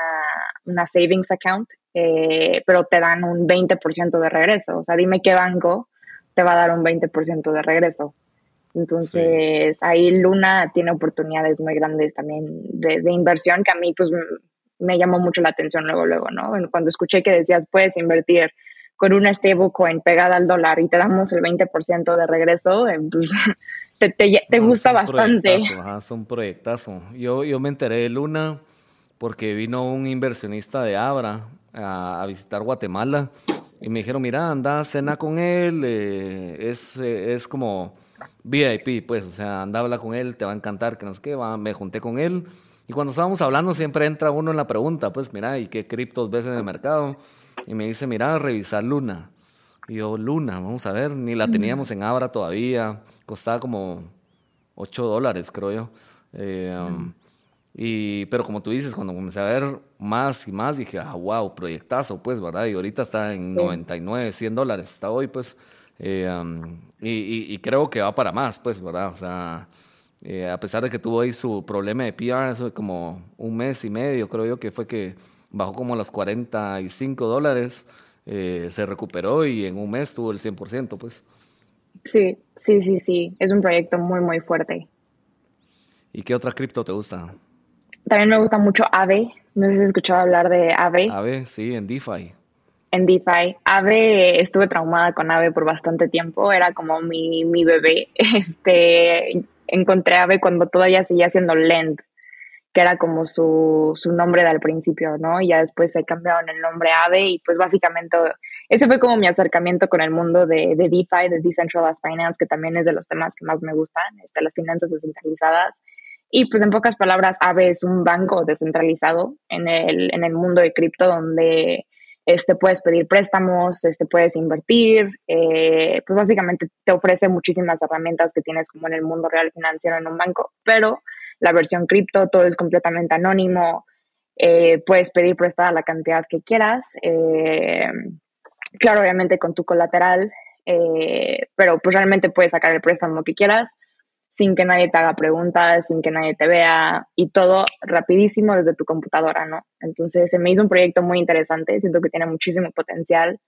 una savings account, eh, pero te dan un 20% de regreso. O sea, dime qué banco te va a dar un 20% de regreso. Entonces, ahí Luna tiene oportunidades muy grandes también de, de, inversión que a mí, pues, me llamó mucho la atención luego, luego, ¿no? Cuando escuché que decías, puedes invertir con una stablecoin pegada al dólar y te damos el 20% de regreso, eh, pues, te, te, gusta bastante. es un proyectazo. Yo, yo me enteré de Luna porque vino un inversionista de Abra a, visitar Guatemala y me dijeron, mira, anda cena con él, eh, es, eh, es como VIP, pues, o sea, anda a hablar con él, te va a encantar, que no sé qué, va, me junté con él y cuando estábamos hablando siempre entra uno en la pregunta, pues mira, ¿y qué criptos ves en el mercado? Y me dice, mira, revisar Luna. Y yo, Luna, vamos a ver, ni la teníamos en Abra todavía, costaba como 8 dólares, creo yo. Eh, um, y, pero como tú dices, cuando comencé a ver más y más, dije, ah, wow, proyectazo, pues, ¿verdad? Y ahorita está en 99, 100 dólares, está hoy, pues. Eh, um, y, y, creo que va para más, pues, ¿verdad? O sea, eh, a pesar de que tuvo ahí su problema de PR, eso como un mes y medio, creo yo que fue que bajó como a los 45 dólares, eh, se recuperó y en un mes tuvo el 100%, pues. Sí, sí, sí, sí, es un proyecto muy, muy fuerte. ¿Y qué otra cripto te gusta? También me gusta mucho Ave, no sé si has escuchado hablar de Ave. Ave, sí, en DeFi. En DeFi. Ave, estuve traumada con Ave por bastante tiempo, era como mi, mi bebé. Este, encontré Ave cuando todavía seguía siendo Lend, que era como su, su nombre del principio, ¿no? Y ya después se cambiaron el nombre Ave y pues básicamente ese fue como mi acercamiento con el mundo de, de DeFi, de Decentralized Finance, que también es de los temas que más me gustan, este, las finanzas descentralizadas. Y pues en pocas palabras, Ave es un banco descentralizado en el, en el mundo de cripto donde este, puedes pedir préstamos, este, puedes invertir, eh, pues básicamente te ofrece muchísimas herramientas que tienes como en el mundo real financiero en un banco, pero la versión cripto, todo es completamente anónimo, Eh, puedes pedir prestada la cantidad que quieras. Eh, claro, obviamente con tu colateral, pero pues realmente puedes sacar el préstamo que quieras sin que nadie te haga preguntas, sin que nadie te vea y todo rapidísimo desde tu computadora, ¿no? Entonces se me hizo un proyecto muy interesante, siento que tiene muchísimo potencial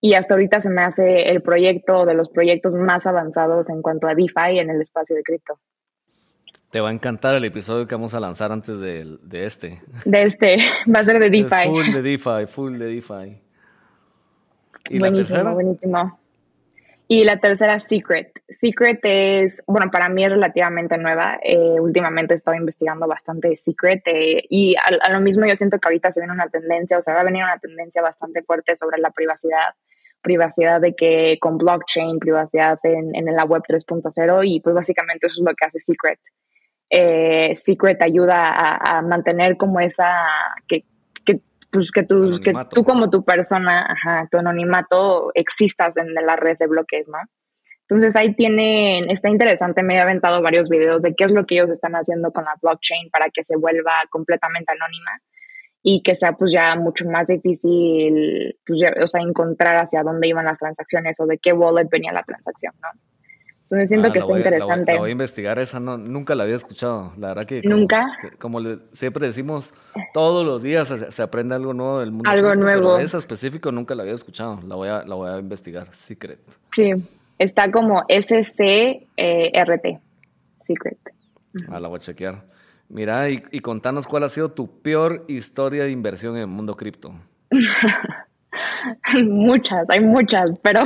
y hasta ahorita se me hace el proyecto de los proyectos más avanzados en cuanto a DeFi en el espacio de cripto. Te va a encantar el episodio que vamos a lanzar antes de, de este. De este, va a ser de DeFi. full de DeFi, full de DeFi. ¿Y buenísimo, la tercera? buenísimo. Y la tercera, Secret. Secret es, bueno, para mí es relativamente nueva. Eh, últimamente he estado investigando bastante Secret eh, y a, lo mismo yo siento que ahorita se viene una tendencia, o sea, va a venir una tendencia bastante fuerte sobre la privacidad. Privacidad de que con blockchain, privacidad en, en la web 3.0 y pues básicamente eso es lo que hace Secret. Eh, Secret ayuda a, a mantener como esa, que, pues que tú, que tú como tu persona, ajá, tu anonimato existas en la red de bloques, ¿no? Entonces ahí tienen, está interesante, me he aventado varios videos de qué es lo que ellos están haciendo con la blockchain para que se vuelva completamente anónima y que sea pues ya mucho más difícil, pues, o sea, encontrar hacia dónde iban las transacciones o de qué wallet venía la transacción, ¿no? Entonces siento ah, que está interesante. La voy, a investigar, esa no, nunca la había escuchado. La verdad que. Nunca. Como siempre decimos, todos los días se, aprende algo nuevo del mundo. Algo nuevo. Pero esa específico nunca la había escuchado. La voy a, la voy a investigar. Secret. Sí, está como SCRT. Secret. Ah, la voy a chequear. Mira, y, y contanos cuál ha sido tu peor historia de inversión en el mundo cripto. muchas, hay muchas, pero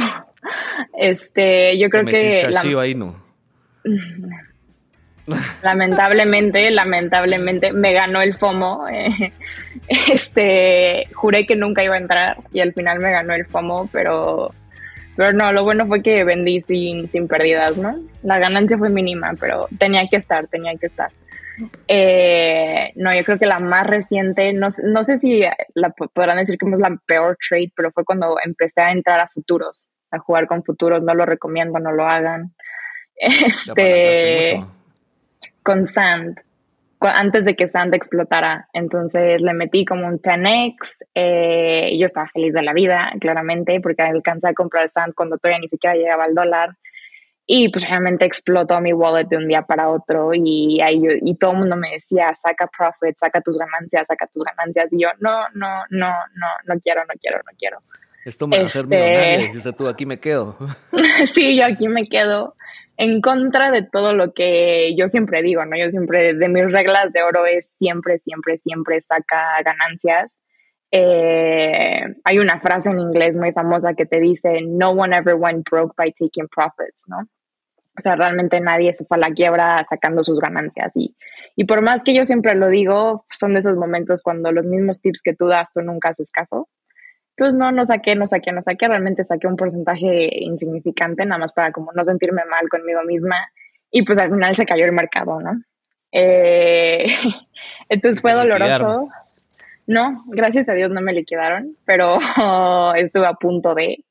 este, yo creo que... Lamentablemente, lamentablemente me ganó el FOMO. Eh, este, juré que nunca iba a entrar y al final me ganó el FOMO, pero, pero no, lo bueno fue que vendí sin, sin pérdidas, ¿no? La ganancia fue mínima, pero tenía que estar, tenía que estar. Eh, no, yo creo que la más reciente, no, no sé si la podrán decir que es la peor trade, pero fue cuando empecé a entrar a futuros a jugar con futuros, no lo recomiendo, no lo hagan. Este, con Sand, antes de que Sand explotara. Entonces le metí como un 10x. Eh, yo estaba feliz de la vida, claramente, porque alcancé a comprar Sand cuando todavía ni siquiera llegaba al dólar. Y pues realmente explotó mi wallet de un día para otro y, ahí y todo el mundo me decía, saca profit, saca tus ganancias, saca tus ganancias. Y yo, no, no, no, no, no quiero, no quiero, no quiero. Esto me va a hacer este, dijiste tú, aquí me quedo. sí, yo aquí me quedo en contra de todo lo que yo siempre digo, ¿no? Yo siempre, de mis reglas de oro es siempre, siempre, siempre saca ganancias. Eh, hay una frase en inglés muy famosa que te dice, no one ever went broke by taking profits, ¿no? O sea, realmente nadie se fue a la quiebra sacando sus ganancias. Y, y por más que yo siempre lo digo, son de esos momentos cuando los mismos tips que tú das, tú nunca haces caso. Entonces, no, no saqué, no saqué, no saqué, realmente saqué un porcentaje insignificante, nada más para como no sentirme mal conmigo misma. Y pues al final se cayó el mercado, ¿no? Eh, entonces fue doloroso. No, gracias a Dios no me liquidaron, pero estuve a punto de.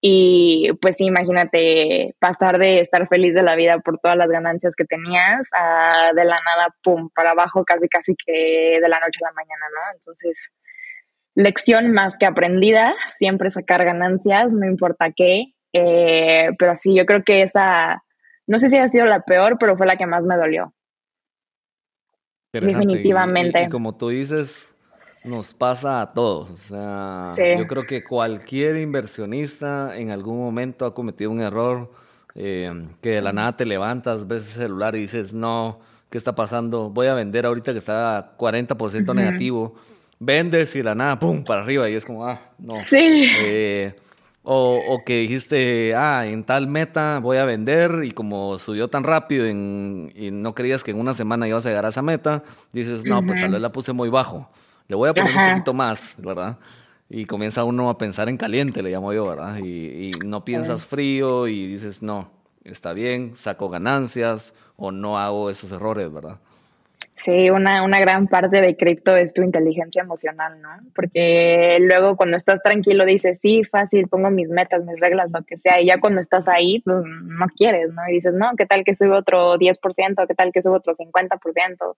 Y pues sí, imagínate pasar de estar feliz de la vida por todas las ganancias que tenías a de la nada, pum, para abajo casi casi que de la noche a la mañana, ¿no? Entonces, lección más que aprendida, siempre sacar ganancias, no importa qué. Eh, pero sí, yo creo que esa, no sé si ha sido la peor, pero fue la que más me dolió. Definitivamente. Y, como tú dices, nos pasa a todos. O sea, yo creo que cualquier inversionista en algún momento ha cometido un error eh, que de la nada te levantas, ves el celular y dices, no, ¿qué está pasando? Voy a vender ahorita que está 40% negativo vendes y la nada, pum, para arriba y es como, ah, no. Sí. Eh, o, o, que dijiste, ah, en tal meta voy a vender y como subió tan rápido y no creías que en una semana ibas a llegar a esa meta, dices, no, pues tal vez la puse muy bajo, le voy a poner un poquito más, ¿verdad? Y comienza uno a pensar en caliente, le llamo yo, ¿verdad? Y, y no piensas frío y dices, no, está bien, saco ganancias o no hago esos errores, ¿verdad? Sí, una, una gran parte de cripto es tu inteligencia emocional, ¿no? Porque luego cuando estás tranquilo dices, sí, fácil, pongo mis metas, mis reglas, lo que sea, y ya cuando estás ahí, pues no quieres, ¿no? Y dices, no, ¿qué tal que sube otro 10%? ¿Qué tal que sube otro 50%?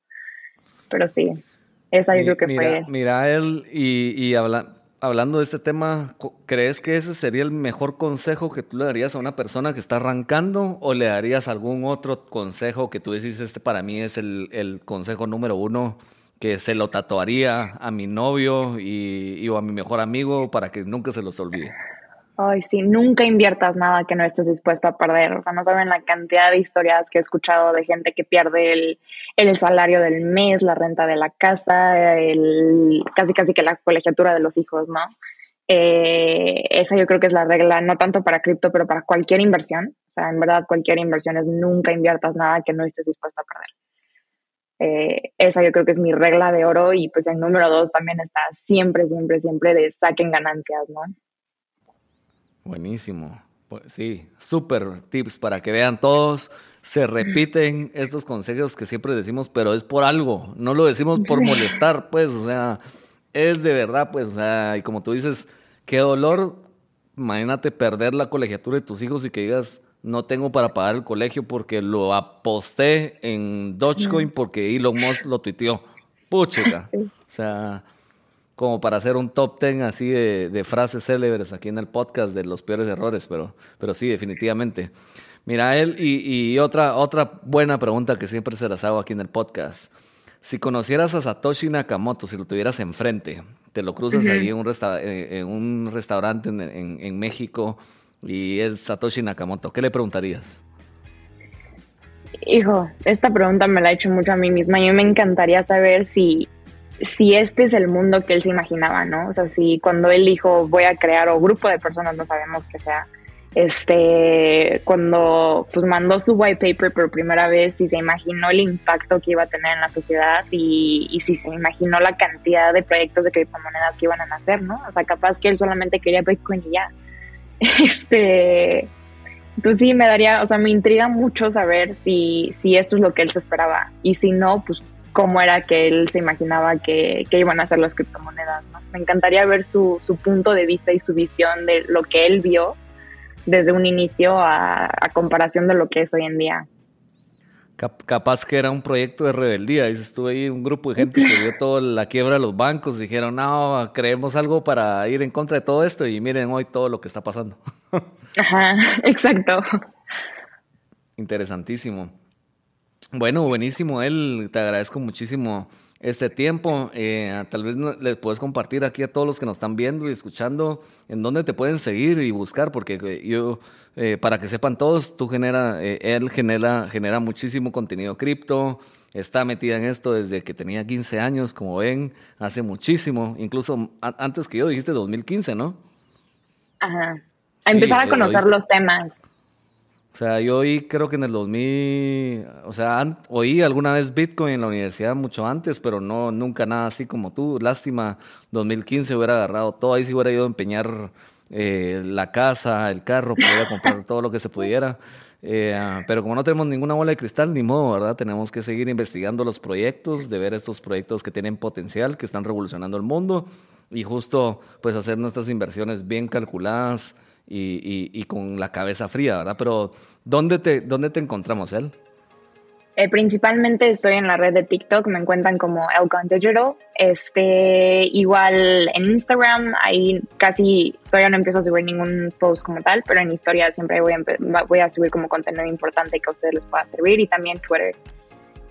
Pero sí. Esa yo creo que fue. Mira, él, y, y hablando de este tema, ¿crees que ese sería el mejor consejo que tú le darías a una persona que está arrancando o le darías algún otro consejo que tú decís, este para mí es el, el consejo número uno que se lo tatuaría a mi novio y, y, a mi mejor amigo para que nunca se los olvide? Ay, sí, nunca inviertas nada que no estés dispuesto a perder. O sea, no saben la cantidad de historias que he escuchado de gente que pierde el, el salario del mes, la renta de la casa, el, casi casi que la colegiatura de los hijos, ¿no? Eh, esa yo creo que es la regla, no tanto para cripto, pero para cualquier inversión. O sea, en verdad, cualquier inversión es nunca inviertas nada que no estés dispuesto a perder. Eh, esa yo creo que es mi regla de oro y pues el número dos también está siempre, siempre, siempre de saquen ganancias, ¿no? Buenísimo. Pues sí, súper tips para que vean todos. Se repiten estos consejos que siempre decimos, pero es por algo. No lo decimos por molestar, pues, o sea, es de verdad, pues, o sea, y como tú dices, qué dolor. Imagínate perder la colegiatura de tus hijos y que digas, no tengo para pagar el colegio porque lo aposté en Dogecoin porque Elon Musk lo tuiteó. Puchica. O sea, como para hacer un top ten así de, frases célebres aquí en el podcast de los peores errores, pero, pero sí, definitivamente. Mira, él, y, otra, otra buena pregunta que siempre se las hago aquí en el podcast. Si conocieras a Satoshi Nakamoto, si lo tuvieras enfrente, te lo cruzas ahí en un, eh, en un restaurante en, en México y es Satoshi Nakamoto, ¿qué le preguntarías? Hijo, esta pregunta me la he hecho mucho a mí misma. y me encantaría saber si si este es el mundo que él se imaginaba, ¿no? O sea, si cuando él dijo voy a crear o grupo de personas, no sabemos qué sea, este, cuando pues mandó su white paper por primera vez, si se imaginó el impacto que iba a tener en la sociedad y, y si se imaginó la cantidad de proyectos de criptomonedas que iban a nacer, ¿no? O sea, capaz que él solamente quería Bitcoin y ya. Este, pues sí, me daría, o sea, me intriga mucho saber si, si esto es lo que él se esperaba y si no, pues cómo era que él se imaginaba que, iban a ser las criptomonedas. Me encantaría ver su, punto de vista y su visión de lo que él vio desde un inicio a, comparación de lo que es hoy en día. capaz que era un proyecto de rebeldía. Dices estuve ahí un grupo de gente que vio toda la quiebra de los bancos. Dijeron, no, creemos algo para ir en contra de todo esto y miren hoy todo lo que está pasando. Ajá, exacto. Interesantísimo. Bueno, buenísimo, él. Te agradezco muchísimo este tiempo. Eh, tal vez les puedes compartir aquí a todos los que nos están viendo y escuchando en dónde te pueden seguir y buscar, porque eh, yo, eh, para que sepan todos, tú genera, él genera, genera muchísimo contenido cripto. Está metida en esto desde que tenía 15 años, como ven, hace muchísimo, incluso antes que yo, dijiste 2015, ¿no? Ajá. A empezar a conocer los temas. O sea, yo oí, creo que en el 2000, o sea, oí alguna vez Bitcoin en la universidad mucho antes, pero no, nunca nada así como tú. Lástima, 2015 hubiera agarrado todo, ahí sí hubiera ido a empeñar eh, la casa, el carro, pudiera comprar todo lo que se pudiera. Eh, pero como no tenemos ninguna bola de cristal, ni modo, ¿verdad? Tenemos que seguir investigando los proyectos, de ver estos proyectos que tienen potencial, que están revolucionando el mundo y justo pues hacer nuestras inversiones bien calculadas, y, y, con la cabeza fría, ¿verdad? Pero ¿dónde te, dónde te encontramos, él? Eh, principalmente estoy en la red de TikTok, me encuentran como Elcon Digital. Este, igual en Instagram, ahí casi todavía no empiezo a subir ningún post como tal, pero en historia siempre voy a, voy a subir como contenido importante que a ustedes les pueda servir y también Twitter.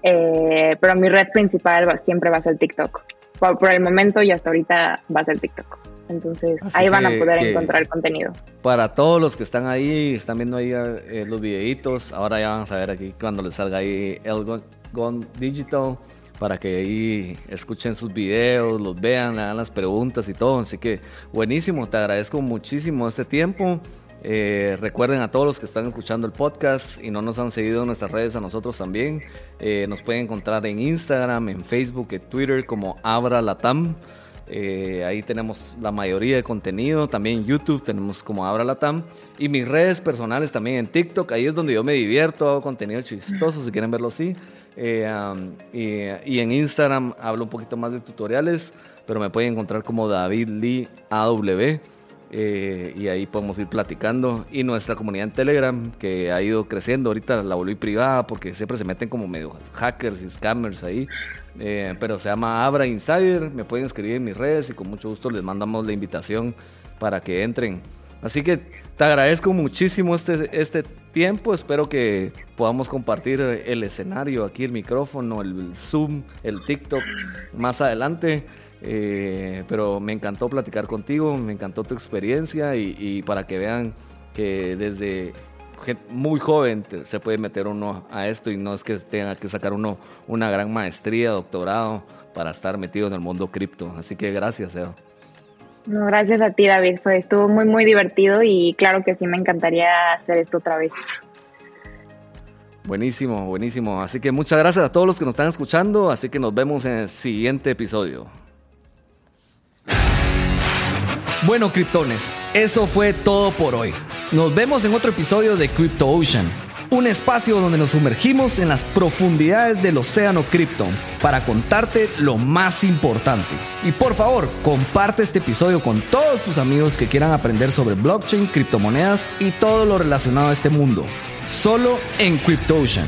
Eh, pero mi red principal siempre va a ser TikTok. por el momento y hasta ahorita va a ser TikTok. Entonces ahí van a poder encontrar contenido. Para todos los que están ahí, están viendo ahí eh, los videitos, ahora ya vamos a ver aquí cuando les salga ahí el Gone Digital para que ahí escuchen sus videos, los vean, hagan las preguntas y todo. Así que buenísimo, te agradezco muchísimo este tiempo. Eh, recuerden a todos los que están escuchando el podcast y no nos han seguido en nuestras redes a nosotros también. Eh, nos pueden encontrar en Instagram, en Facebook, en Twitter como Abra Latam. Eh, ahí tenemos la mayoría de contenido. También YouTube tenemos como Abra Latam. Y mis redes personales también en TikTok. Ahí es donde yo me divierto, hago contenido chistoso si quieren verlo así. Eh, y, en Instagram hablo un poquito más de tutoriales, pero me pueden encontrar como David Lee AW. eh, y ahí podemos ir platicando. Y nuestra comunidad en Telegram, que ha ido creciendo, ahorita la volví privada porque siempre se meten como medio hackers y scammers ahí. Eh, pero se llama Abra Insider, me pueden escribir en mis redes y con mucho gusto les mandamos la invitación para que entren. Así que te agradezco muchísimo este, este tiempo, espero que podamos compartir el escenario, aquí el micrófono, el Zoom, el TikTok más adelante. Eh, pero me encantó platicar contigo, me encantó tu experiencia y, para que vean que desde muy joven se puede meter uno a esto y no es que tenga que sacar uno una gran maestría, doctorado para estar metido en el mundo cripto. Así que gracias, Edo. No, gracias a ti, David. Fue, estuvo muy, muy divertido y claro que sí me encantaría hacer esto otra vez. Buenísimo, buenísimo. Así que muchas gracias a todos los que nos están escuchando. Así que nos vemos en el siguiente episodio. Bueno, criptones, eso fue todo por hoy. Nos vemos en otro episodio de Crypto Ocean, un espacio donde nos sumergimos en las profundidades del océano cripto para contarte lo más importante. Y por favor, comparte este episodio con todos tus amigos que quieran aprender sobre blockchain, criptomonedas y todo lo relacionado a este mundo. Solo en Crypto Ocean.